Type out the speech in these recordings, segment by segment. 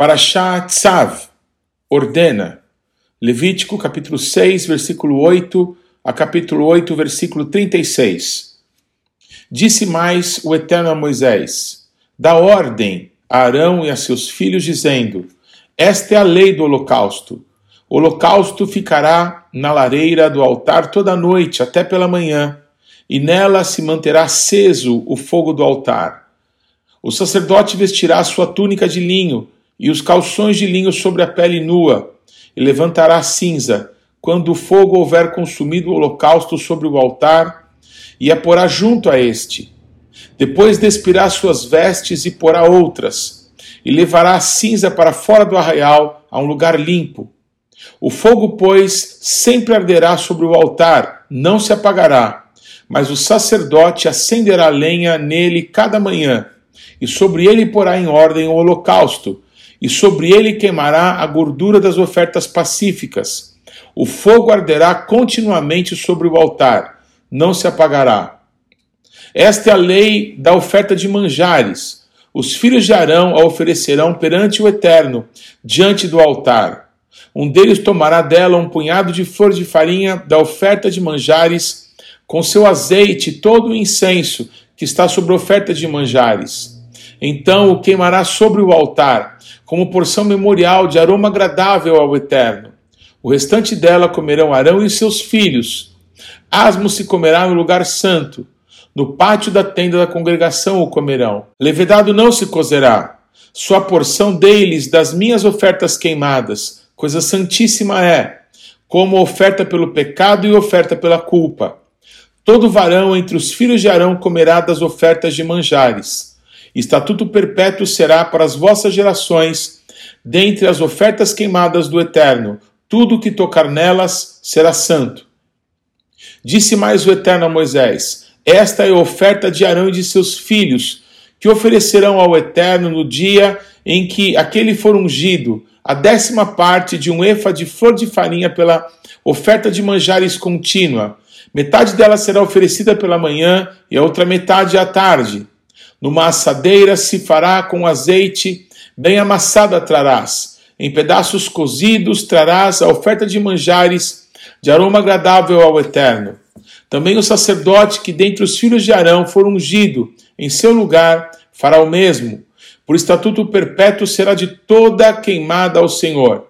Parashá Tzav ordena, Levítico capítulo 6, versículo 8 a capítulo 8, versículo 36. Disse mais o Eterno a Moisés: Dá ordem a Arão e a seus filhos, dizendo: Esta é a lei do holocausto. O holocausto ficará na lareira do altar toda a noite até pela manhã, e nela se manterá aceso o fogo do altar. O sacerdote vestirá sua túnica de linho e os calções de linho sobre a pele nua, e levantará cinza, quando o fogo houver consumido o holocausto sobre o altar, e a porá junto a este. Depois despirá suas vestes e porá outras, e levará a cinza para fora do arraial, a um lugar limpo. O fogo, pois, sempre arderá sobre o altar, não se apagará, mas o sacerdote acenderá lenha nele cada manhã, e sobre ele porá em ordem o holocausto, e sobre ele queimará a gordura das ofertas pacíficas. O fogo arderá continuamente sobre o altar, não se apagará. Esta é a lei da oferta de manjares. Os filhos de Arão a oferecerão perante o Eterno, diante do altar. Um deles tomará dela um punhado de flor de farinha da oferta de manjares, com seu azeite todo o incenso que está sobre a oferta de manjares. Então o queimará sobre o altar, como porção memorial de aroma agradável ao Eterno. O restante dela comerão Arão e seus filhos. Asmo se comerá no lugar santo. No pátio da tenda da congregação o comerão. Levedado não se cozerá. Sua porção deles das minhas ofertas queimadas, coisa santíssima é, como oferta pelo pecado e oferta pela culpa. Todo varão entre os filhos de Arão comerá das ofertas de manjares Estatuto perpétuo será para as vossas gerações, dentre as ofertas queimadas do Eterno, tudo que tocar nelas será santo. Disse mais o Eterno a Moisés: Esta é a oferta de Arão e de seus filhos, que oferecerão ao Eterno no dia em que aquele for ungido, a décima parte de um efa de flor de farinha pela oferta de manjares contínua. Metade dela será oferecida pela manhã e a outra metade à tarde. Numa assadeira se fará com azeite, bem amassada trarás. Em pedaços cozidos trarás a oferta de manjares, de aroma agradável ao Eterno. Também o sacerdote que dentre os filhos de Arão for ungido, em seu lugar, fará o mesmo. Por estatuto perpétuo será de toda queimada ao Senhor.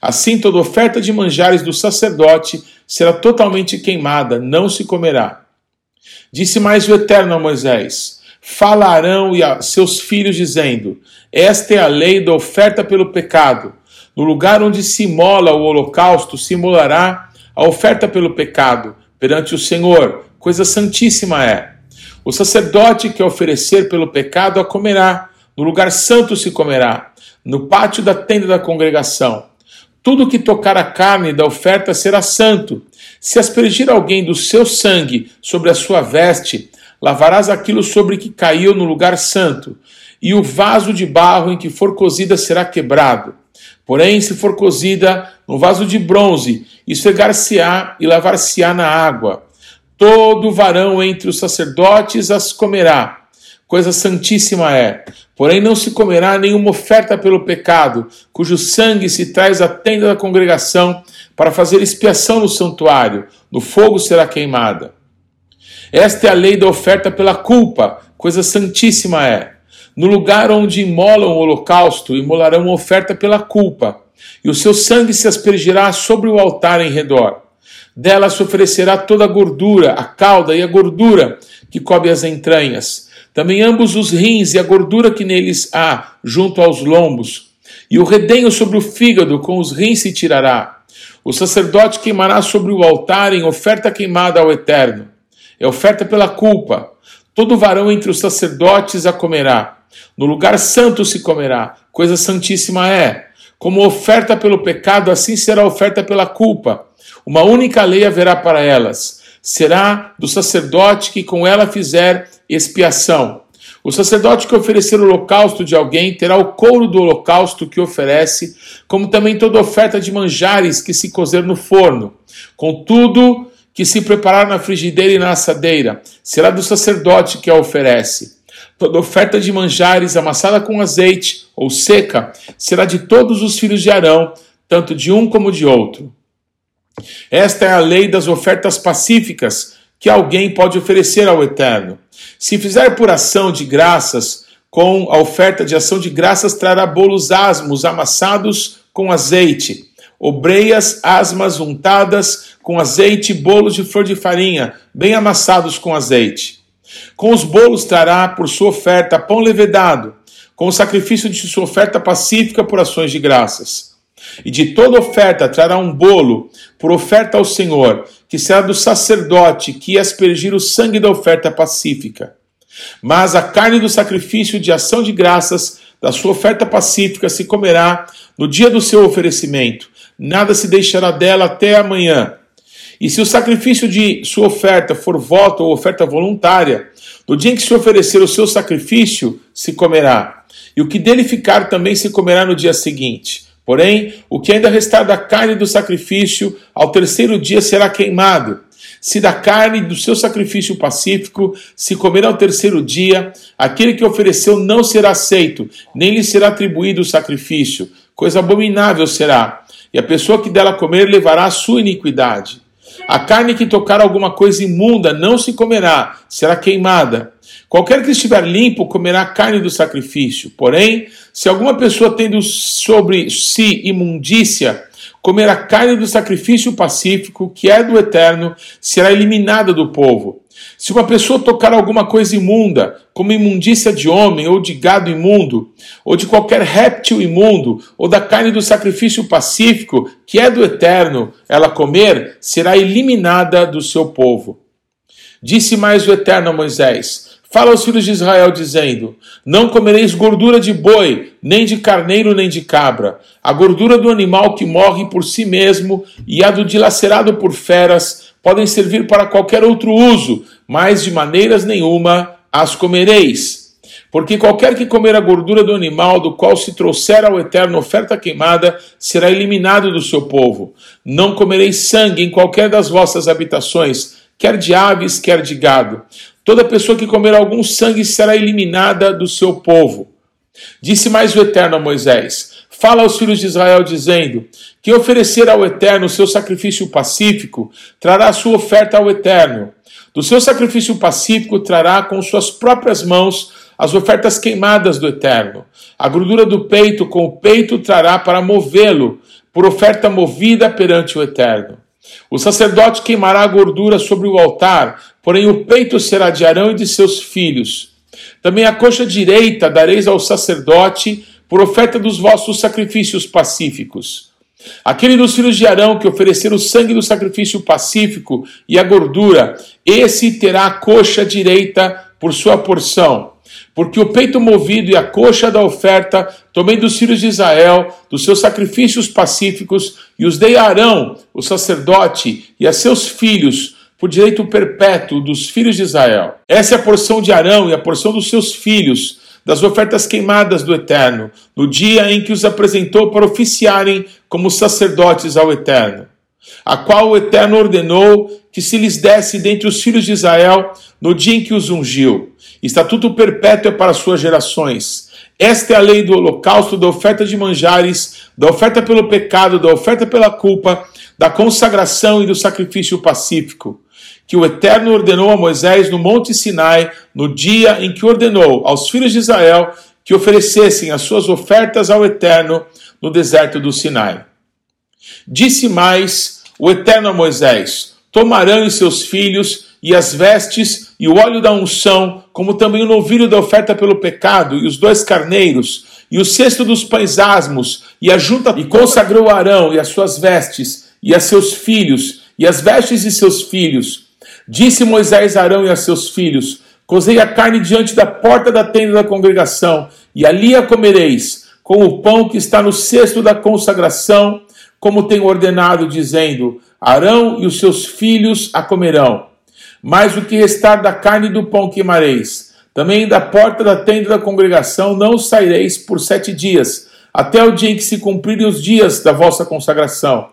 Assim, toda oferta de manjares do sacerdote será totalmente queimada, não se comerá. Disse mais o Eterno a Moisés: falarão e a seus filhos, dizendo: Esta é a lei da oferta pelo pecado. No lugar onde se imola o holocausto, se imolará a oferta pelo pecado perante o Senhor. Coisa santíssima é. O sacerdote que oferecer pelo pecado a comerá. No lugar santo se comerá. No pátio da tenda da congregação. Tudo que tocar a carne da oferta será santo. Se aspergir alguém do seu sangue sobre a sua veste, lavarás aquilo sobre que caiu no lugar santo, e o vaso de barro em que for cozida será quebrado. Porém, se for cozida no vaso de bronze, esfregar-se-á e lavar-se-á na água. Todo varão entre os sacerdotes as comerá. Coisa santíssima é. Porém, não se comerá nenhuma oferta pelo pecado, cujo sangue se traz à tenda da congregação para fazer expiação no santuário. No fogo será queimada. Esta é a lei da oferta pela culpa, coisa santíssima é. No lugar onde imolam o holocausto, imolarão oferta pela culpa, e o seu sangue se aspergirá sobre o altar em redor. Dela se oferecerá toda a gordura, a cauda e a gordura que cobre as entranhas, também ambos os rins e a gordura que neles há, junto aos lombos, e o redenho sobre o fígado com os rins se tirará. O sacerdote queimará sobre o altar em oferta queimada ao Eterno é oferta pela culpa. Todo varão entre os sacerdotes a comerá. No lugar santo se comerá, coisa santíssima é. Como oferta pelo pecado, assim será oferta pela culpa. Uma única lei haverá para elas. Será do sacerdote que com ela fizer expiação. O sacerdote que oferecer o holocausto de alguém terá o couro do holocausto que oferece, como também toda oferta de manjares que se cozer no forno. Contudo, que se preparar na frigideira e na assadeira, será do sacerdote que a oferece. Toda oferta de manjares amassada com azeite ou seca será de todos os filhos de Arão, tanto de um como de outro. Esta é a lei das ofertas pacíficas que alguém pode oferecer ao Eterno. Se fizer por ação de graças, com a oferta de ação de graças trará bolos asmos amassados com azeite, obreias asmas untadas com azeite, bolos de flor de farinha, bem amassados com azeite. Com os bolos trará por sua oferta pão levedado, com o sacrifício de sua oferta pacífica por ações de graças. E de toda oferta trará um bolo por oferta ao Senhor, que será do sacerdote que aspergir o sangue da oferta pacífica. Mas a carne do sacrifício de ação de graças da sua oferta pacífica se comerá no dia do seu oferecimento, nada se deixará dela até amanhã. E se o sacrifício de sua oferta for voto ou oferta voluntária, no dia em que se oferecer o seu sacrifício, se comerá. E o que dele ficar também se comerá no dia seguinte. Porém, o que ainda restar da carne do sacrifício, ao terceiro dia será queimado. Se da carne do seu sacrifício pacífico se comer ao terceiro dia, aquele que ofereceu não será aceito, nem lhe será atribuído o sacrifício. Coisa abominável será. E a pessoa que dela comer levará a sua iniquidade. A carne que tocar alguma coisa imunda não se comerá, será queimada. Qualquer que estiver limpo comerá a carne do sacrifício. Porém, se alguma pessoa tendo sobre si imundícia, comer a carne do sacrifício pacífico, que é do eterno, será eliminada do povo. Se uma pessoa tocar alguma coisa imunda, como imundícia de homem, ou de gado imundo, ou de qualquer réptil imundo, ou da carne do sacrifício pacífico, que é do eterno, ela comer, será eliminada do seu povo. Disse mais o eterno a Moisés: Fala aos filhos de Israel, dizendo: Não comereis gordura de boi, nem de carneiro, nem de cabra. A gordura do animal que morre por si mesmo e a do dilacerado por feras podem servir para qualquer outro uso, mas de maneiras nenhuma as comereis. Porque qualquer que comer a gordura do animal do qual se trouxer ao eterno oferta queimada será eliminado do seu povo. Não comereis sangue em qualquer das vossas habitações, quer de aves, quer de gado. Toda pessoa que comer algum sangue será eliminada do seu povo. Disse mais o Eterno a Moisés: Fala aos filhos de Israel, dizendo: Que oferecer ao Eterno o seu sacrifício pacífico trará sua oferta ao Eterno. Do seu sacrifício pacífico trará com suas próprias mãos as ofertas queimadas do Eterno. A gordura do peito com o peito trará para movê-lo, por oferta movida perante o Eterno. O sacerdote queimará a gordura sobre o altar, porém o peito será de Arão e de seus filhos. Também a coxa direita dareis ao sacerdote por oferta dos vossos sacrifícios pacíficos. Aquele dos filhos de Arão que oferecer o sangue do sacrifício pacífico e a gordura, esse terá a coxa direita por sua porção. Porque o peito movido e a coxa da oferta tomei dos filhos de Israel, dos seus sacrifícios pacíficos, e os dei a Arão, o sacerdote, e a seus filhos, por direito perpétuo dos filhos de Israel. Essa é a porção de Arão e a porção dos seus filhos, das ofertas queimadas do Eterno, no dia em que os apresentou para oficiarem como sacerdotes ao Eterno, a qual o Eterno ordenou que se lhes desse dentre os filhos de Israel no dia em que os ungiu. Estatuto perpétuo é para suas gerações. Esta é a lei do holocausto, da oferta de manjares, da oferta pelo pecado, da oferta pela culpa, da consagração e do sacrifício pacífico, que o Eterno ordenou a Moisés no Monte Sinai, no dia em que ordenou aos filhos de Israel que oferecessem as suas ofertas ao Eterno no deserto do Sinai. Disse mais o Eterno a Moisés: Tomarão os seus filhos e as vestes e o óleo da unção, como também o novilho da oferta pelo pecado e os dois carneiros e o cesto dos pães asmos e a junta e consagrou Arão e as suas vestes e a seus filhos e as vestes de seus filhos. Disse Moisés a Arão e a seus filhos: Cozei a carne diante da porta da tenda da congregação e ali a comereis com o pão que está no cesto da consagração, como tem ordenado, dizendo: Arão e os seus filhos a comerão mas o que restar da carne do pão queimareis. Também da porta da tenda da congregação não saireis por sete dias, até o dia em que se cumprirem os dias da vossa consagração.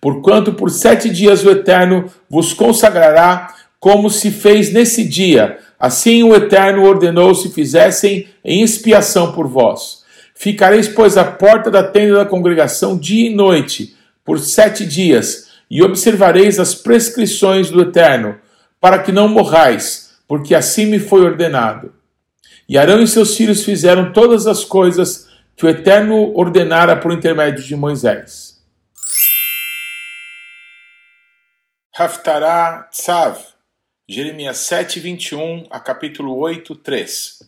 Porquanto por sete dias o Eterno vos consagrará, como se fez nesse dia, Assim o Eterno ordenou se fizessem em expiação por vós. Ficareis, pois, à porta da tenda da congregação dia e noite, por sete dias, e observareis as prescrições do Eterno, para que não morrais, porque assim me foi ordenado. E Arão e seus filhos fizeram todas as coisas que o Eterno ordenara por intermédio de Moisés. Haftarah Tzav, Jeremias 7, 21 a capítulo 8, 3.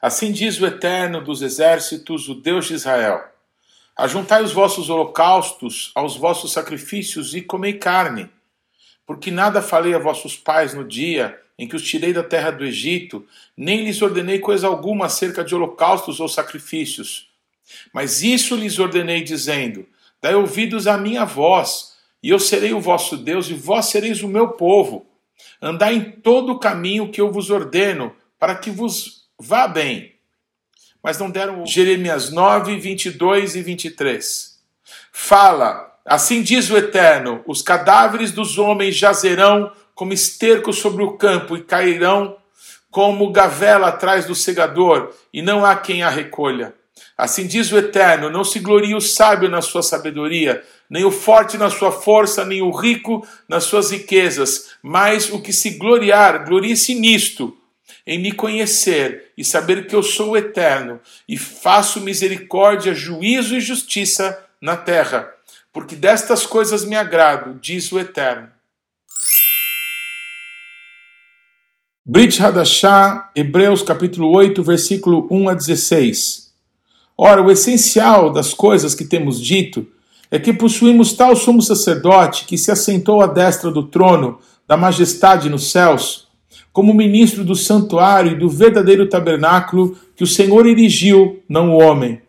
Assim diz o Eterno dos exércitos, o Deus de Israel: Ajuntai os vossos holocaustos aos vossos sacrifícios e comei carne, porque nada falei a vossos pais no dia em que os tirei da terra do Egito, nem lhes ordenei coisa alguma acerca de holocaustos ou sacrifícios. Mas isso lhes ordenei, dizendo: Dai ouvidos à minha voz, e eu serei o vosso Deus, e vós sereis o meu povo. Andai em todo o caminho que eu vos ordeno, para que vos vá bem. Mas não deram Jeremias 9, 22 e 23. Fala, assim diz o Eterno: os cadáveres dos homens jazerão como esterco sobre o campo e cairão como gavela atrás do segador, e não há quem a recolha. Assim diz o Eterno: não se glorie o sábio na sua sabedoria, nem o forte na sua força, nem o rico nas suas riquezas, mas o que se gloriar, glorie-se nisto, em me conhecer e saber que eu sou o Eterno, e faço misericórdia, juízo e justiça na terra, porque destas coisas me agrado, diz o Eterno. Brit Hadashah, Hebreus capítulo 8, versículo 1 a 16. Ora, o essencial das coisas que temos dito é que possuímos tal sumo sacerdote que se assentou à destra do trono da majestade nos céus, como ministro do santuário e do verdadeiro tabernáculo que o Senhor erigiu, não o homem.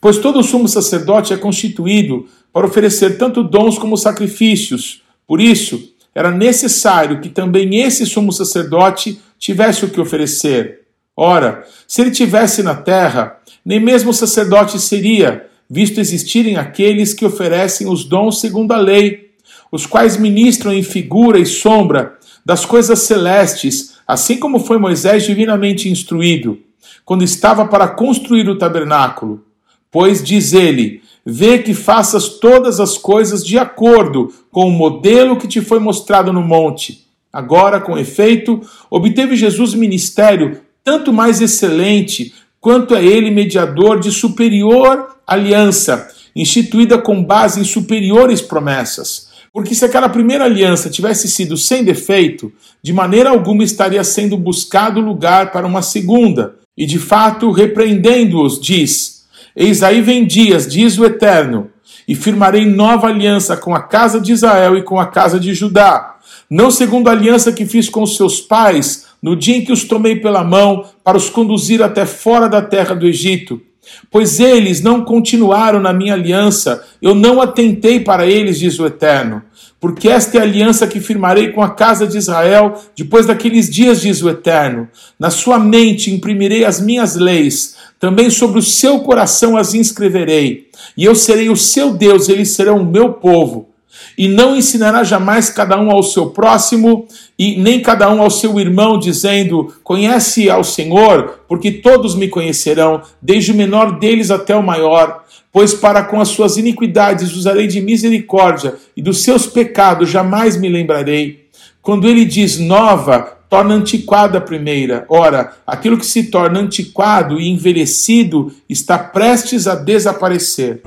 Pois todo sumo sacerdote é constituído para oferecer tanto dons como sacrifícios. Por isso, era necessário que também esse sumo sacerdote tivesse o que oferecer. Ora, se ele tivesse na terra, nem mesmo sacerdote seria, visto existirem aqueles que oferecem os dons segundo a lei, os quais ministram em figura e sombra das coisas celestes, assim como foi Moisés divinamente instruído, quando estava para construir o tabernáculo. Pois diz ele: Vê que faças todas as coisas de acordo com o modelo que te foi mostrado no monte. Agora, com efeito, obteve Jesus ministério tanto mais excelente, quanto é ele mediador de superior aliança, instituída com base em superiores promessas. Porque se aquela primeira aliança tivesse sido sem defeito, de maneira alguma estaria sendo buscado lugar para uma segunda. E de fato, repreendendo-os, diz: Eis aí vem dias, diz o Eterno, e firmarei nova aliança com a casa de Israel e com a casa de Judá, não segundo a aliança que fiz com os seus pais, no dia em que os tomei pela mão para os conduzir até fora da terra do Egito. Pois eles não continuaram na minha aliança, eu não atentei para eles, diz o Eterno. Porque esta é a aliança que firmarei com a casa de Israel depois daqueles dias, diz o Eterno. Na sua mente imprimirei as minhas leis, também sobre o seu coração as inscreverei. E eu serei o seu Deus, eles serão o meu povo. E não ensinará jamais cada um ao seu próximo, e nem cada um ao seu irmão, dizendo: Conhece ao Senhor, porque todos me conhecerão, desde o menor deles até o maior. Pois para com as suas iniquidades usarei de misericórdia, e dos seus pecados jamais me lembrarei. Quando ele diz nova, torna antiquada a primeira. Ora, aquilo que se torna antiquado e envelhecido está prestes a desaparecer.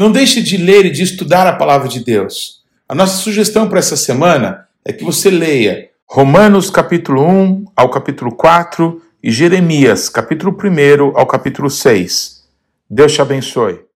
Não deixe de ler e de estudar a palavra de Deus. A nossa sugestão para essa semana é que você leia Romanos capítulo 1 ao capítulo 4 e Jeremias, capítulo 1 ao capítulo 6. Deus te abençoe.